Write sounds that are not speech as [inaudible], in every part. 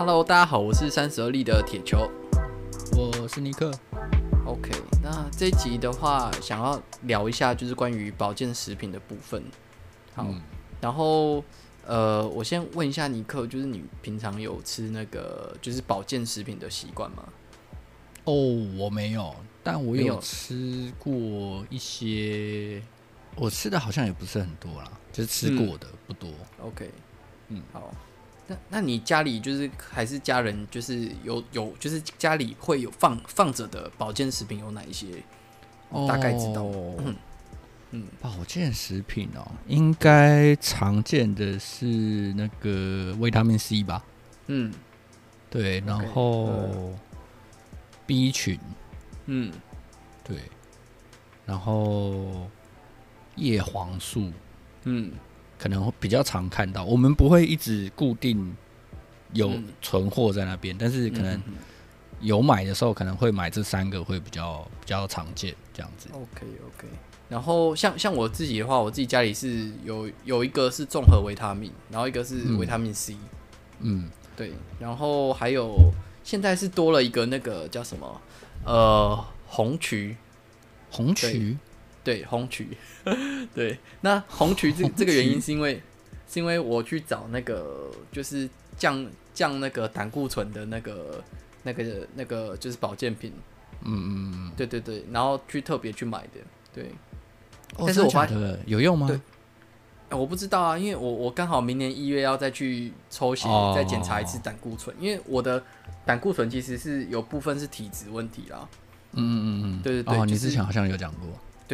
Hello，大家好，我是三十而立的铁球，我是尼克。OK，那这一集的话，想要聊一下就是关于保健食品的部分。好，嗯、然后呃，我先问一下尼克，就是你平常有吃那个就是保健食品的习惯吗？哦，我没有，但我有吃过一些，我吃的好像也不是很多啦，就是吃过的、嗯、不多。OK，嗯，好。那那你家里就是还是家人，就是有有就是家里会有放放着的保健食品有哪一些？哦、大概知道。嗯。嗯，保健食品哦，应该常见的是那个维他命 C 吧？嗯，对，然后 B 群，嗯，对，然后叶黄素，嗯。可能会比较常看到，我们不会一直固定有存货在那边，嗯、但是可能有买的时候，可能会买这三个会比较比较常见这样子。OK OK。然后像像我自己的话，我自己家里是有有一个是综合维他命，然后一个是维他命 C。嗯，对。然后还有现在是多了一个那个叫什么呃红曲，红曲。对红曲，[laughs] 对，那红曲这这个原因是因为是因为我去找那个就是降降那个胆固醇的那个那个那个就是保健品，嗯嗯嗯，对对对，然后去特别去买的，对。哦、但是我发现有用吗？对，我不知道啊，因为我我刚好明年一月要再去抽血再检查一次胆固醇，哦、因为我的胆固醇其实是有部分是体质问题啦。嗯嗯嗯嗯，对对对，哦，你之前好像有讲过。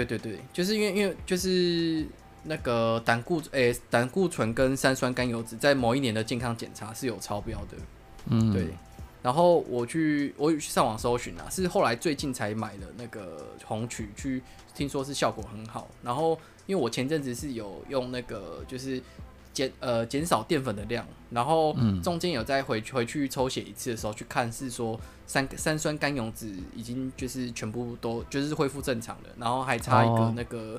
对对对，就是因为因为就是那个胆固诶胆固醇跟三酸甘油脂在某一年的健康检查是有超标的，嗯，对。然后我去我去上网搜寻啊，是后来最近才买的那个红曲，去听说是效果很好。然后因为我前阵子是有用那个就是。减呃减少淀粉的量，然后中间有再回回去抽血一次的时候，去看是说三三酸甘油酯已经就是全部都就是恢复正常的，然后还差一个那个、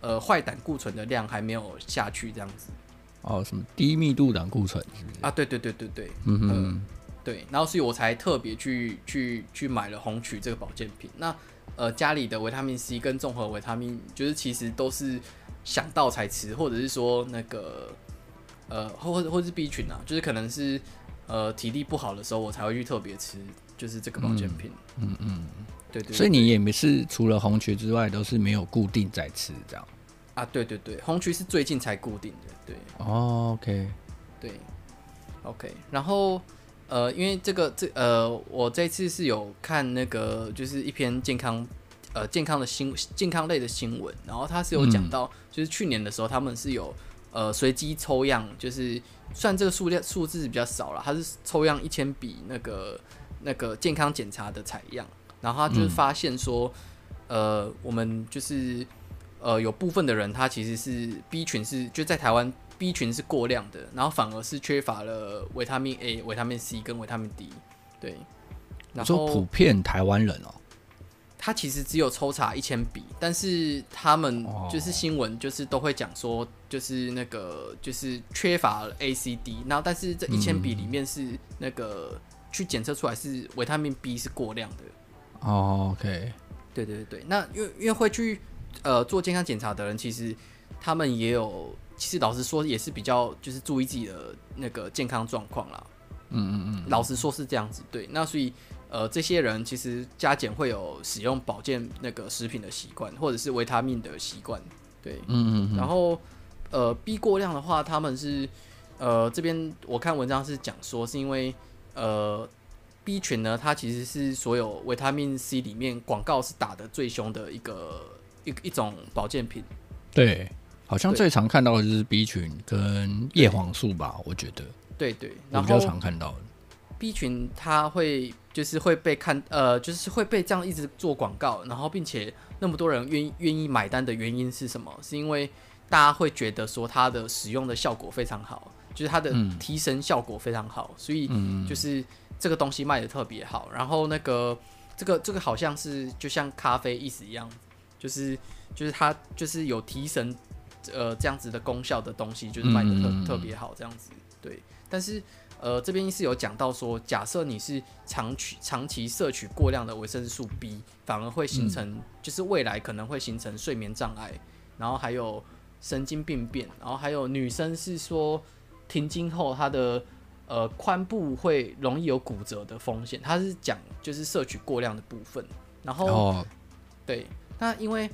哦、呃坏胆固醇的量还没有下去这样子。哦，什么低密度胆固醇是不是？啊，对对对对对，嗯哼、呃，对，然后所以我才特别去去去买了红曲这个保健品。那呃家里的维他命 C 跟综合维他命，就是其实都是想到才吃，或者是说那个。呃，或或或是 B 群啊，就是可能是呃体力不好的时候，我才会去特别吃，就是这个保健品。嗯嗯，嗯嗯对，对对。所以你也没是除了红曲之外，都是没有固定在吃这样。啊，对对对，红曲是最近才固定的。对。哦，OK。对。OK，然后呃，因为这个这呃，我这次是有看那个就是一篇健康呃健康的新健康类的新闻，然后他是有讲到，嗯、就是去年的时候他们是有。呃，随机抽样就是算这个数量数字比较少了，它是抽样一千笔那个那个健康检查的采样，然后他就是发现说，嗯、呃，我们就是呃有部分的人他其实是 B 群是就在台湾 B 群是过量的，然后反而是缺乏了维他命 A、维他命 C 跟维他命 D，对，然后说普遍台湾人哦。他其实只有抽查一千笔，但是他们就是新闻，就是都会讲说，就是那个就是缺乏 A、C、D，然后但是这一千笔里面是那个去检测出来是维他命 B 是过量的。哦，OK，对对对，那因为因为会去呃做健康检查的人，其实他们也有，其实老实说也是比较就是注意自己的那个健康状况啦。嗯嗯嗯，老实说是这样子，对，那所以。呃，这些人其实加减会有使用保健那个食品的习惯，或者是维他命的习惯，对，嗯嗯。然后，呃，B 过量的话，他们是，呃，这边我看文章是讲说，是因为，呃，B 群呢，它其实是所有维他命 C 里面广告是打得最凶的一个一一种保健品。对，好像最常看到的就是 B 群跟叶黄素吧，我觉得。对对，然后比较常看到的。B 群它会就是会被看呃，就是会被这样一直做广告，然后并且那么多人愿意愿意买单的原因是什么？是因为大家会觉得说它的使用的效果非常好，就是它的提神效果非常好，嗯、所以就是这个东西卖的特别好。然后那个这个这个好像是就像咖啡意思一样，就是就是它就是有提神呃这样子的功效的东西，就是卖的特特别好这样子。对，但是。呃，这边是有讲到说，假设你是长期长期摄取过量的维生素 B，反而会形成，嗯、就是未来可能会形成睡眠障碍，然后还有神经病变，然后还有女生是说停经后她的呃髋部会容易有骨折的风险，她是讲就是摄取过量的部分，然后、哦、对，那因为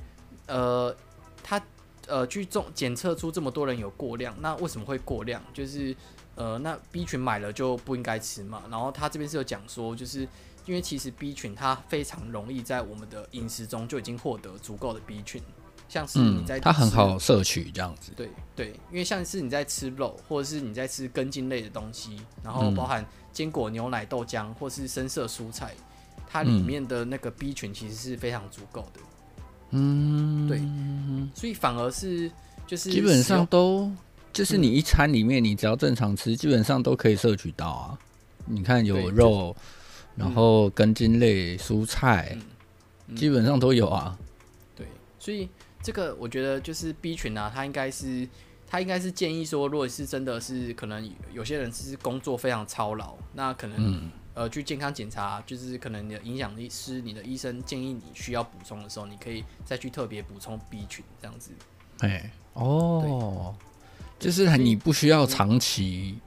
呃他呃去重检测出这么多人有过量，那为什么会过量？就是呃，那 B 群买了就不应该吃嘛。然后他这边是有讲说，就是因为其实 B 群它非常容易在我们的饮食中就已经获得足够的 B 群，像是你在、嗯、它很好摄取这样子。对对，因为像是你在吃肉，或者是你在吃根茎类的东西，然后包含坚果、牛奶、豆浆，或是深色蔬菜，它里面的那个 B 群其实是非常足够的。嗯，对，所以反而是就是基本上都。就是你一餐里面，你只要正常吃，嗯、基本上都可以摄取到啊。你看有肉，然后根茎类、蔬菜，嗯、基本上都有啊。对，所以这个我觉得就是 B 群啊，它应该是它应该是建议说，如果是真的是可能有些人是工作非常操劳，那可能、嗯、呃去健康检查，就是可能你的营养师、你的医生建议你需要补充的时候，你可以再去特别补充 B 群这样子。哎，哦。就是你不需要长期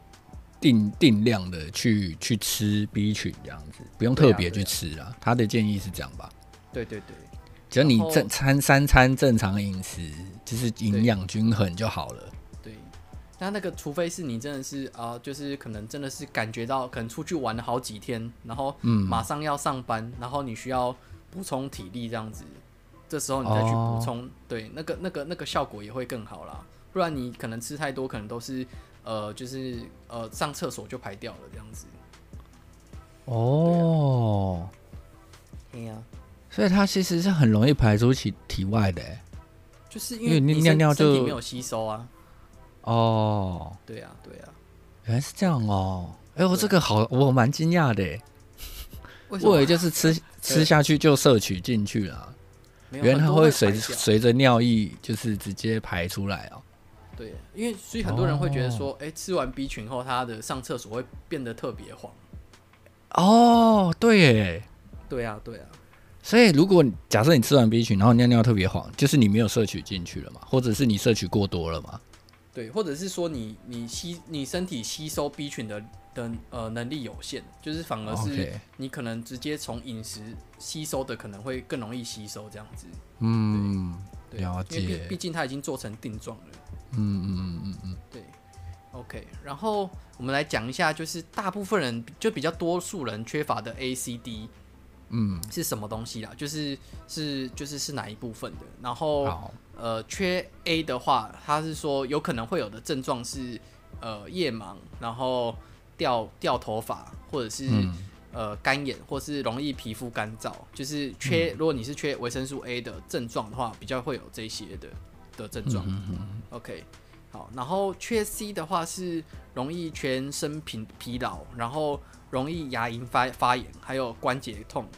定定量的去去吃 B 群这样子，不用特别去吃啊。他的建议是这样吧？对对对，只要你正餐三餐正常饮食，就是营养均衡就好了。对，那那个除非是你真的是啊、呃，就是可能真的是感觉到可能出去玩了好几天，然后马上要上班，嗯、然后你需要补充体力这样子，这时候你再去补充，哦、对，那个那个那个效果也会更好啦。不然你可能吃太多，可能都是呃，就是呃，上厕所就排掉了这样子。哦，对呀、啊，所以它其实是很容易排出体体外的，就是因为你尿尿就没有吸收啊。哦，对呀、啊，对呀、啊，原来是这样哦。哎、欸，我这个好，我蛮惊讶的。我以为就是吃 [laughs] 吃下去就摄取进去了，原来它会随随着尿液就是直接排出来哦。对，因为所以很多人会觉得说，哎、oh. 欸，吃完 B 群后，他的上厕所会变得特别黄。哦，对耶，对啊，对啊。所以如果假设你吃完 B 群，然后尿尿特别黄，就是你没有摄取进去了嘛，或者是你摄取过多了嘛？对，或者是说你你吸你身体吸收 B 群的的呃能力有限，就是反而是你可能直接从饮食吸收的可能会更容易吸收这样子。嗯，对，了解。因为毕毕竟它已经做成定状了。嗯嗯嗯嗯嗯，对，OK。然后我们来讲一下，就是大部分人就比较多数人缺乏的 ACD，嗯，是什么东西啦？就是是就是是哪一部分的？然后呃，缺 A 的话，他是说有可能会有的症状是呃夜盲，然后掉掉头发，或者是、嗯、呃干眼，或是容易皮肤干燥。就是缺，嗯、如果你是缺维生素 A 的症状的话，比较会有这些的。的症状、嗯嗯嗯、，OK，好，然后缺 C 的话是容易全身疲疲劳，然后容易牙龈发发炎，还有关节痛，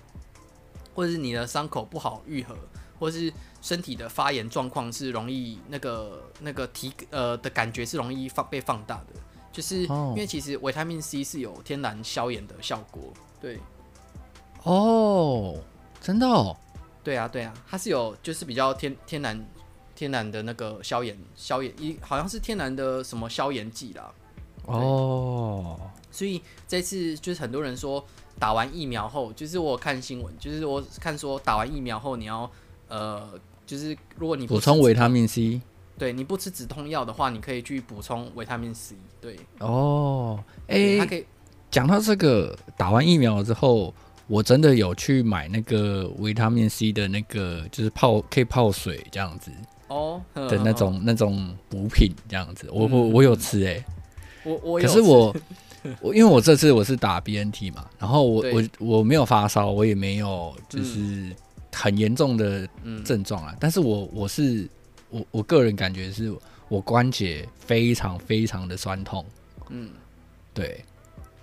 或者是你的伤口不好愈合，或是身体的发炎状况是容易那个那个体呃的感觉是容易放被放大的，就是因为其实维他命 C 是有天然消炎的效果，对，哦，真的哦，对啊对啊，它是有就是比较天天然。天然的那个消炎消炎一好像是天然的什么消炎剂啦，哦，所以这次就是很多人说打完疫苗后，就是我看新闻，就是我看说打完疫苗后你要呃，就是如果你补充维他命 C，对，你不吃止痛药的话，你可以去补充维他命 C，对，哦，哎、欸，它可以讲到这个打完疫苗之后，我真的有去买那个维他命 C 的那个，就是泡可以泡水这样子。哦，的那种那种补品这样子，我我我有吃哎、欸，我我可是我 [laughs] 我因为我这次我是打 BNT 嘛，然后我我我没有发烧，我也没有就是很严重的症状啊，但是我我是我我个人感觉是我关节非常非常的酸痛，嗯，对，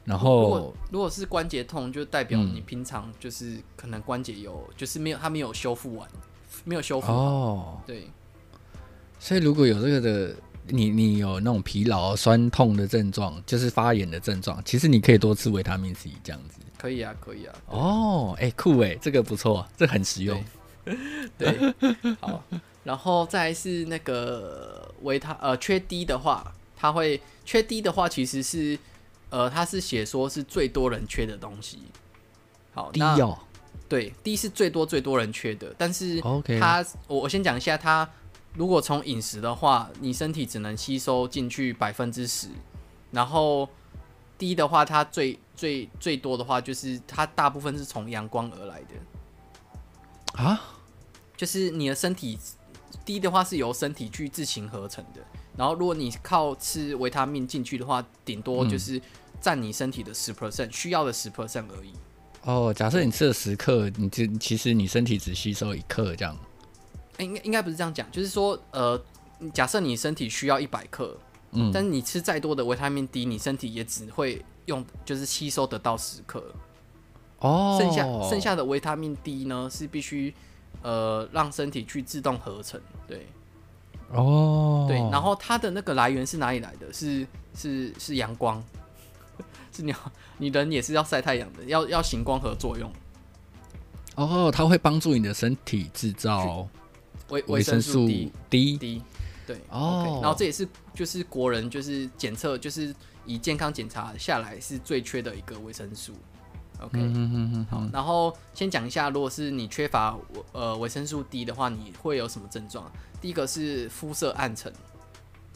然后如果如果是关节痛，就代表你平常就是可能关节有就是没有它没有修复完，没有修复哦，对。所以如果有这个的你你有那种疲劳、酸痛的症状，就是发炎的症状，其实你可以多吃维他命 C 这样子。可以啊，可以啊。哦，哎、欸，酷哎，这个不错，这个、很实用。对，[laughs] 对好，然后再来是那个维他呃缺 D 的话，它会缺 D 的话，其实是呃它是写说是最多人缺的东西。好，D 哦，对，D 是最多最多人缺的，但是它我我先讲一下，它如果从饮食的话，你身体只能吸收进去百分之十，然后 D 的话，它最最最多的话就是它大部分是从阳光而来的啊。就是你的身体低的话是由身体去自行合成的，然后如果你靠吃维他命进去的话，顶多就是占你身体的十 percent 需要的十 percent 而已。哦，假设你吃了十克，你就其实你身体只吸收一克这样。应该应该不是这样讲，就是说呃，假设你身体需要一百克，嗯，但是你吃再多的维他命 D，你身体也只会用就是吸收得到十克。哦，剩下剩下的维他命 D 呢是必须。呃，让身体去自动合成，对，哦，对，然后它的那个来源是哪里来的？是是是阳光，[laughs] 是你你人也是要晒太阳的，要要行光合作用。哦，它会帮助你的身体制造维维生素 D D D，对，哦，okay, 然后这也是就是国人就是检测就是以健康检查下来是最缺的一个维生素。OK，嗯嗯嗯嗯，好，然后先讲一下，如果是你缺乏呃维生素 D 的话，你会有什么症状？第一个是肤色暗沉，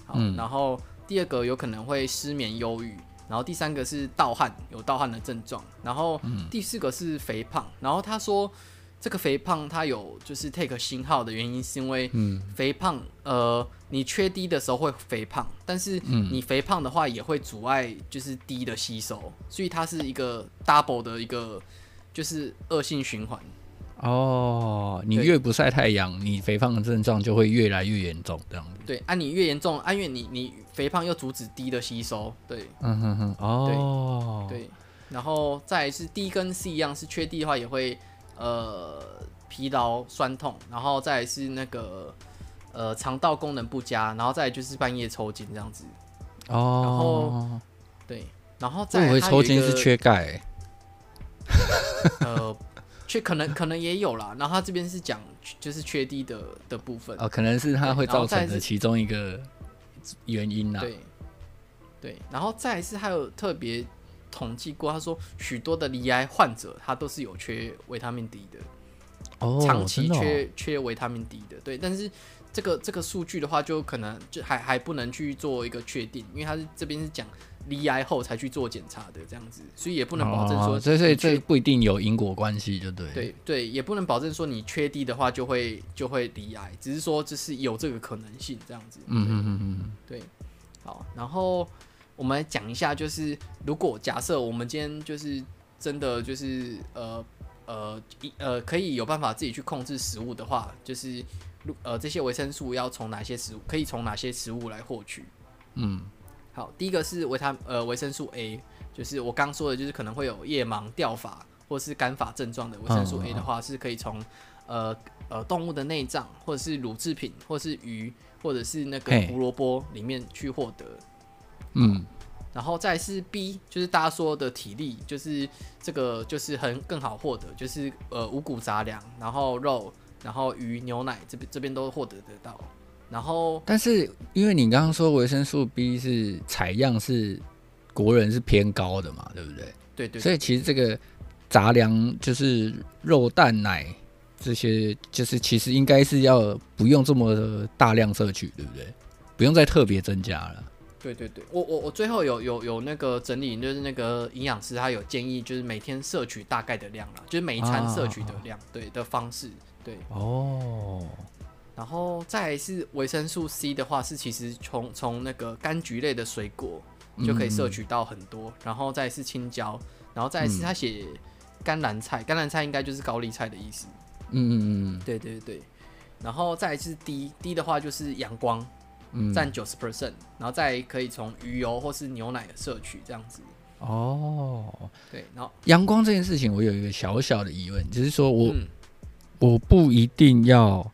好，嗯、然后第二个有可能会失眠、忧郁，然后第三个是盗汗，有盗汗的症状，然后第四个是肥胖，然后他说。这个肥胖它有就是 take 星号的原因，是因为肥胖，呃，你缺 D 的时候会肥胖，但是你肥胖的话也会阻碍就是 D 的吸收，所以它是一个 double 的一个就是恶性循环。哦，你越不晒太阳，你肥胖的症状就会越来越严重，这样子。对，啊，你越严重，啊，因为你你肥胖又阻止 D 的吸收，对，嗯哼哼，哦，对，对，然后再来是 D 跟 C 一样，是缺 D 的话也会。呃，疲劳、酸痛，然后再来是那个呃肠道功能不佳，然后再来就是半夜抽筋这样子。哦。然后对，然后再抽筋是缺钙、欸。呃，缺可能可能也有啦。然后他这边是讲就是缺 D 的的部分。哦，可能是它会造成的其中一个原因啦。对。对，然后再来是还有特别。统计过，他说许多的离癌患者，他都是有缺维他命 D 的，哦，长期缺、哦、缺维他命 D 的，对。但是这个这个数据的话，就可能就还还不能去做一个确定，因为他是这边是讲离癌后才去做检查的这样子，所以也不能保证说，所以所以这不一定有因果关系，就对。对对，也不能保证说你缺 D 的话就会就会离癌，只是说就是有这个可能性这样子。嗯嗯嗯嗯，对。好，然后。我们来讲一下，就是如果假设我们今天就是真的就是呃呃一呃可以有办法自己去控制食物的话，就是呃这些维生素要从哪些食物可以从哪些食物来获取？嗯，好，第一个是维他呃维生素 A，就是我刚说的，就是可能会有夜盲、掉发或是干发症状的维生素 A 的话，是可以从呃呃动物的内脏或者是乳制品或者是鱼或者是那个胡萝卜里面去获得。嗯，然后再是 B，就是大家说的体力，就是这个就是很更好获得，就是呃五谷杂粮，然后肉，然后鱼、牛奶这边这边都获得得到。然后，但是因为你刚刚说维生素 B 是采样是国人是偏高的嘛，对不对？对对。所以其实这个杂粮就是肉、蛋、奶这些，就是其实应该是要不用这么大量摄取，对不对？不用再特别增加了。对对对，我我我最后有有有那个整理，就是那个营养师他有建议，就是每天摄取大概的量啦，就是每一餐摄取的量，啊、对的方式，对。哦。然后再来是维生素 C 的话，是其实从从那个柑橘类的水果就可以摄取到很多，嗯、然后再是青椒，然后再是他写甘蓝菜，甘蓝菜应该就是高丽菜的意思。嗯嗯嗯，对对对。然后再来是 D，D 的话就是阳光。占九十 percent，然后再可以从鱼油或是牛奶的摄取这样子。哦，对，然后阳光这件事情，我有一个小小的疑问，就是说我、嗯、我不一定要，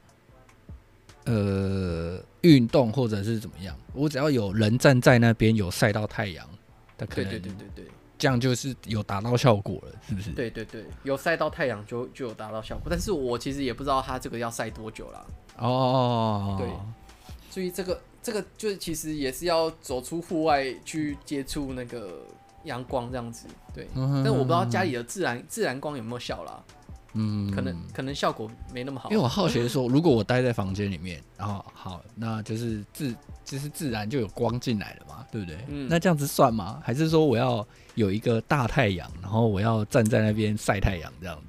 呃，运动或者是怎么样，我只要有人站在那边有晒到太阳，的可能对对对对对，这样就是有达到效果了，是不是？对对对，有晒到太阳就就有达到效果，但是我其实也不知道它这个要晒多久啦。哦，对，所以这个这个就是其实也是要走出户外去接触那个阳光这样子，对。嗯、但我不知道家里的自然自然光有没有效啦。嗯，可能可能效果没那么好。因为我好奇的说，如果我待在房间里面，然后好，那就是自就是自然就有光进来了嘛，对不对？嗯，那这样子算吗？还是说我要有一个大太阳，然后我要站在那边晒太阳这样子？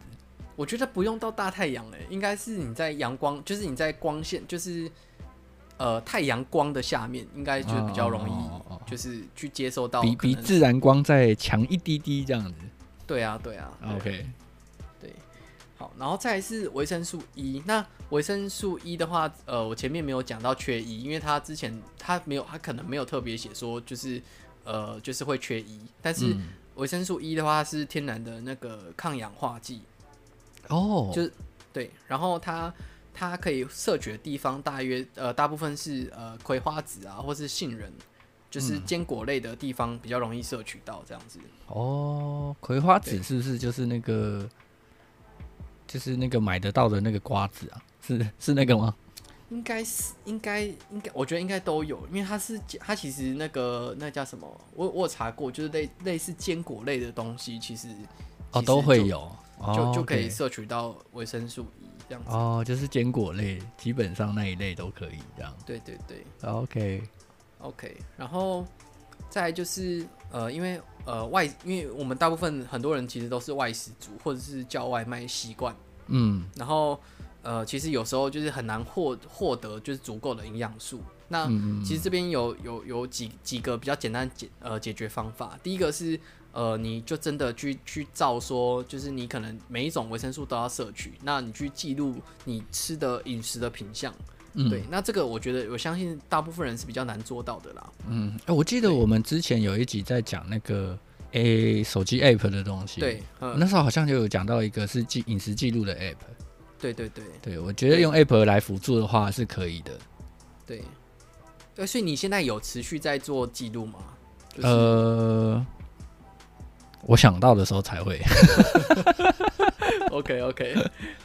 我觉得不用到大太阳诶，应该是你在阳光，就是你在光线，就是呃太阳光的下面，应该就比较容易，就是去接受到比比自然光再强一滴滴这样子。对啊，对啊。对 OK。对好，然后再来是维生素 E。那维生素 E 的话，呃，我前面没有讲到缺 E，因为它之前它没有，它可能没有特别写说就是呃就是会缺 E。但是维生素 E 的话是天然的那个抗氧化剂哦，就是对。然后它它可以摄取的地方大约呃大部分是呃葵花籽啊，或是杏仁，就是坚果类的地方比较容易摄取到这样子。哦，葵花籽是不是就是那个？就是那个买得到的那个瓜子啊，是是那个吗？应该是，应该应该，我觉得应该都有，因为它是它其实那个那叫什么？我我有查过，就是类类似坚果类的东西，其实，哦都会有，就、哦、就可以摄取到维生素 E 这样子。哦，就是坚果类，基本上那一类都可以这样。对对对，OK OK，然后再就是呃，因为。呃，外，因为我们大部分很多人其实都是外食族，或者是叫外卖习惯，嗯，然后呃，其实有时候就是很难获获得就是足够的营养素。那其实这边有有有几几个比较简单解呃解决方法。第一个是呃，你就真的去去照说，就是你可能每一种维生素都要摄取，那你去记录你吃的饮食的品相，嗯，对，那这个我觉得我相信大部分人是比较难做到的啦。嗯，哎、欸，我记得我们之前有一集在讲那个。A 手机 App 的东西，对，那时候好像就有讲到一个是记饮食记录的 App，对对对，对我觉得用 App 来辅助的话是可以的，对，对，所以你现在有持续在做记录吗？就是、呃，我想到的时候才会，OK [laughs] OK，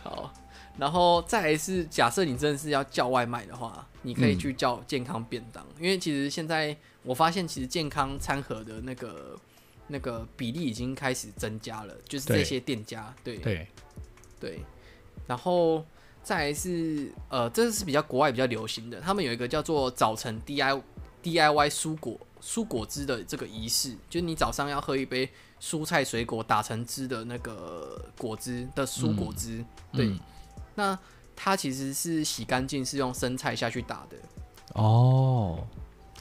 好，然后再来是假设你真的是要叫外卖的话，你可以去叫健康便当，嗯、因为其实现在。我发现其实健康餐盒的那个那个比例已经开始增加了，就是这些店家，对对。对，对，然后再来是呃，这是比较国外比较流行的，他们有一个叫做早晨 D I D I Y 蔬果蔬果汁的这个仪式，就是你早上要喝一杯蔬菜水果打成汁的那个果汁的蔬果汁，嗯、对，嗯、那它其实是洗干净，是用生菜下去打的哦。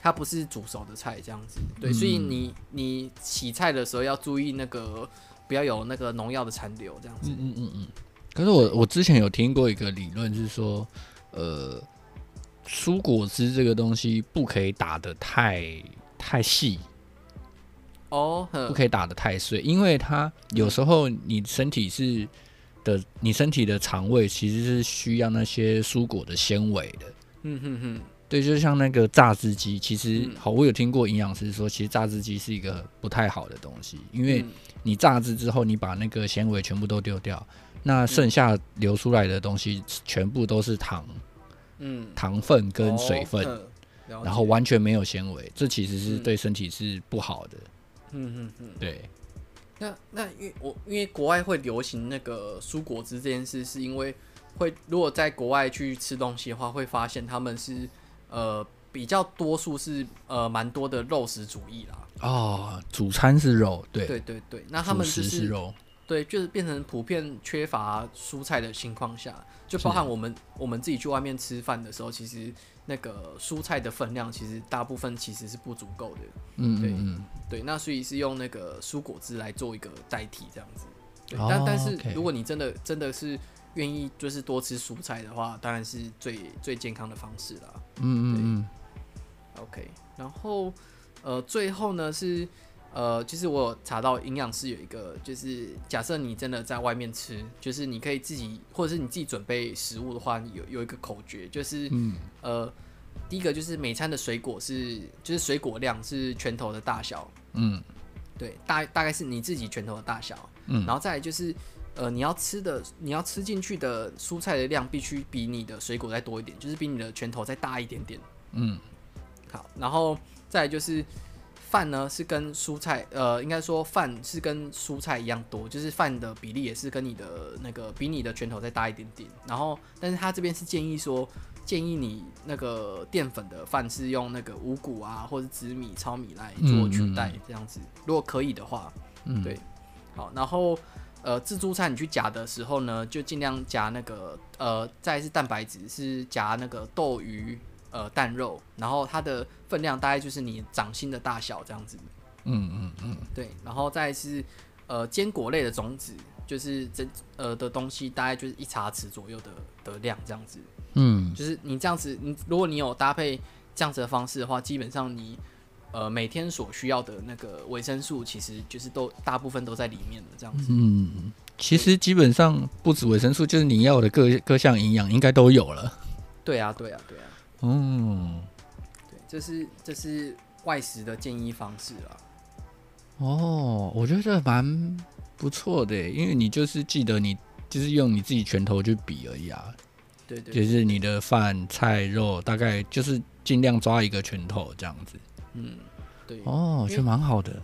它不是煮熟的菜这样子，对，所以你你洗菜的时候要注意那个不要有那个农药的残留这样子。嗯嗯嗯嗯。可是我我之前有听过一个理论是说，呃，蔬果汁这个东西不可以打的太太细哦，不可以打得太碎，因为它有时候你身体是的，你身体的肠胃其实是需要那些蔬果的纤维的。嗯哼哼。对，就像那个榨汁机，其实好，我有听过营养师说，其实榨汁机是一个不太好的东西，因为你榨汁之后，你把那个纤维全部都丢掉，那剩下流出来的东西全部都是糖，嗯，糖分跟水分，然后完全没有纤维，这其实是对身体是不好的。嗯嗯嗯嗯，对。那那因为我因为国外会流行那个蔬果汁这件事，是因为会如果在国外去吃东西的话，会发现他们是。呃，比较多数是呃，蛮多的肉食主义啦。哦，主餐是肉，对对对对。那他们就是，是肉，对，就是变成普遍缺乏蔬菜的情况下，就包含我们我们自己去外面吃饭的时候，其实那个蔬菜的分量，其实大部分其实是不足够的。嗯，对嗯对。那所以是用那个蔬果汁来做一个代替，这样子。对哦、但但是如果你真的真的是。愿意就是多吃蔬菜的话，当然是最最健康的方式啦。嗯嗯嗯。OK，然后呃，最后呢是呃，就是我有查到营养师有一个，就是假设你真的在外面吃，就是你可以自己或者是你自己准备食物的话，有有一个口诀，就是、嗯、呃，第一个就是每餐的水果是，就是水果量是拳头的大小，嗯，对，大大概是你自己拳头的大小，嗯，然后再来就是，呃，你要吃的，你要吃进去的蔬菜的量必须比你的水果再多一点，就是比你的拳头再大一点点，嗯，好，然后再来就是饭呢是跟蔬菜，呃，应该说饭是跟蔬菜一样多，就是饭的比例也是跟你的那个比你的拳头再大一点点，然后，但是他这边是建议说。建议你那个淀粉的饭是用那个五谷啊，或者紫米、糙米来做取代，这样子。如果可以的话，嗯，对，好。然后呃，自助餐你去夹的时候呢，就尽量夹那个呃，再是蛋白质是夹那个豆鱼呃蛋肉，然后它的分量大概就是你掌心的大小这样子。嗯嗯嗯，对。然后再是呃坚果类的种子，就是这呃的东西大概就是一茶匙左右的的量这样子。嗯，就是你这样子，你如果你有搭配这样子的方式的话，基本上你呃每天所需要的那个维生素，其实就是都大部分都在里面的这样子。嗯，其实基本上不止维生素，就是你要的各各项营养应该都有了。对啊，对啊，对啊。嗯，对，这是这是外食的建议方式啦。哦，我觉得这蛮不错的，因为你就是记得你就是用你自己拳头去比而已啊。对对，就是你的饭菜肉大概就是尽量抓一个拳头这样子。嗯，对。哦，觉得蛮好的。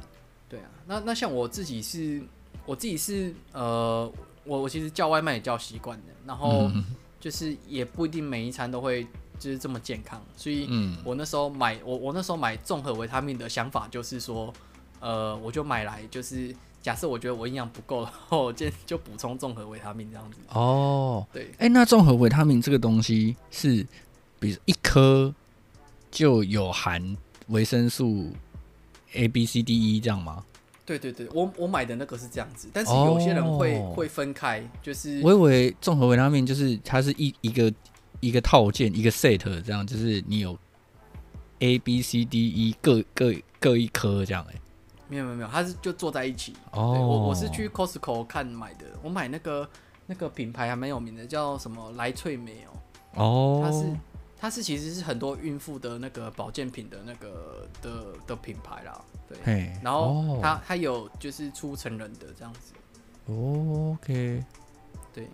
对啊，那那像我自己是，我自己是呃，我我其实叫外卖也叫习惯的，然后就是也不一定每一餐都会就是这么健康，所以我那时候买我我那时候买综合维他命的想法就是说，呃，我就买来就是。假设我觉得我营养不够，然后我就就补充综合维他命这样子。哦，对，哎、欸，那综合维他命这个东西是，比如一颗就有含维生素 A、B、C、D、E 这样吗？对对对，我我买的那个是这样子，但是有些人会、哦、会分开，就是我以为综合维他命就是它是一一个一个套件一个 set 这样，就是你有 A、B、C、D、E 各各各一颗这样哎、欸。没有没有没有，它是就坐在一起。哦，对，我我是去 Costco 看买的，我买那个那个品牌还蛮有名的，叫什么莱翠美哦。哦，它是它是其实是很多孕妇的那个保健品的那个的的品牌啦。对，嘿然后它、哦、它有就是出成人的这样子。哦，OK，对，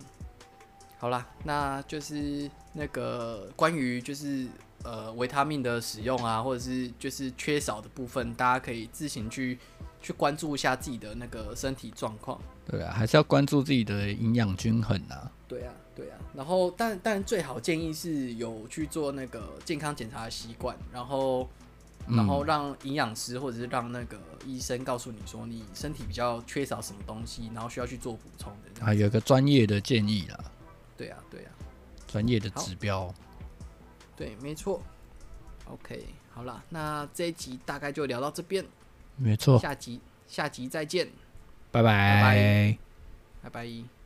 好啦，那就是那个关于就是。呃，维他命的使用啊，或者是就是缺少的部分，大家可以自行去去关注一下自己的那个身体状况。对啊，还是要关注自己的营养均衡啊。对啊，对啊。然后，但但最好建议是有去做那个健康检查的习惯，然后然后让营养师或者是让那个医生告诉你说你身体比较缺少什么东西，然后需要去做补充的。啊，有个专业的建议啦。对啊，对啊，专业的指标。对，没错。OK，好了，那这一集大概就聊到这边。没错，下集下集再见，拜拜，拜拜，拜拜。